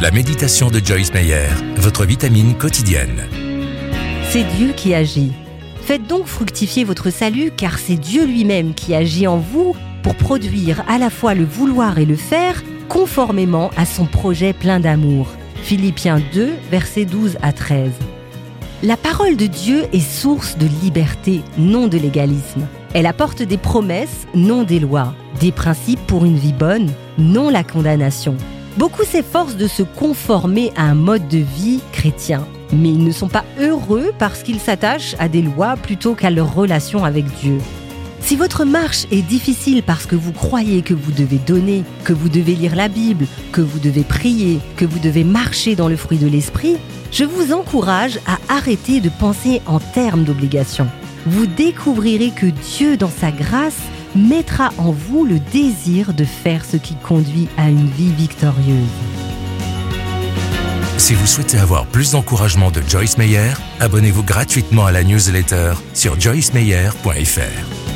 La méditation de Joyce Meyer, votre vitamine quotidienne. C'est Dieu qui agit. Faites donc fructifier votre salut car c'est Dieu lui-même qui agit en vous pour produire à la fois le vouloir et le faire conformément à son projet plein d'amour. Philippiens 2, versets 12 à 13. La parole de Dieu est source de liberté, non de légalisme. Elle apporte des promesses, non des lois, des principes pour une vie bonne, non la condamnation. Beaucoup s'efforcent de se conformer à un mode de vie chrétien, mais ils ne sont pas heureux parce qu'ils s'attachent à des lois plutôt qu'à leur relation avec Dieu. Si votre marche est difficile parce que vous croyez que vous devez donner, que vous devez lire la Bible, que vous devez prier, que vous devez marcher dans le fruit de l'esprit, je vous encourage à arrêter de penser en termes d'obligation. Vous découvrirez que Dieu, dans sa grâce, mettra en vous le désir de faire ce qui conduit à une vie victorieuse. Si vous souhaitez avoir plus d'encouragement de Joyce Meyer, abonnez-vous gratuitement à la newsletter sur joycemeyer.fr.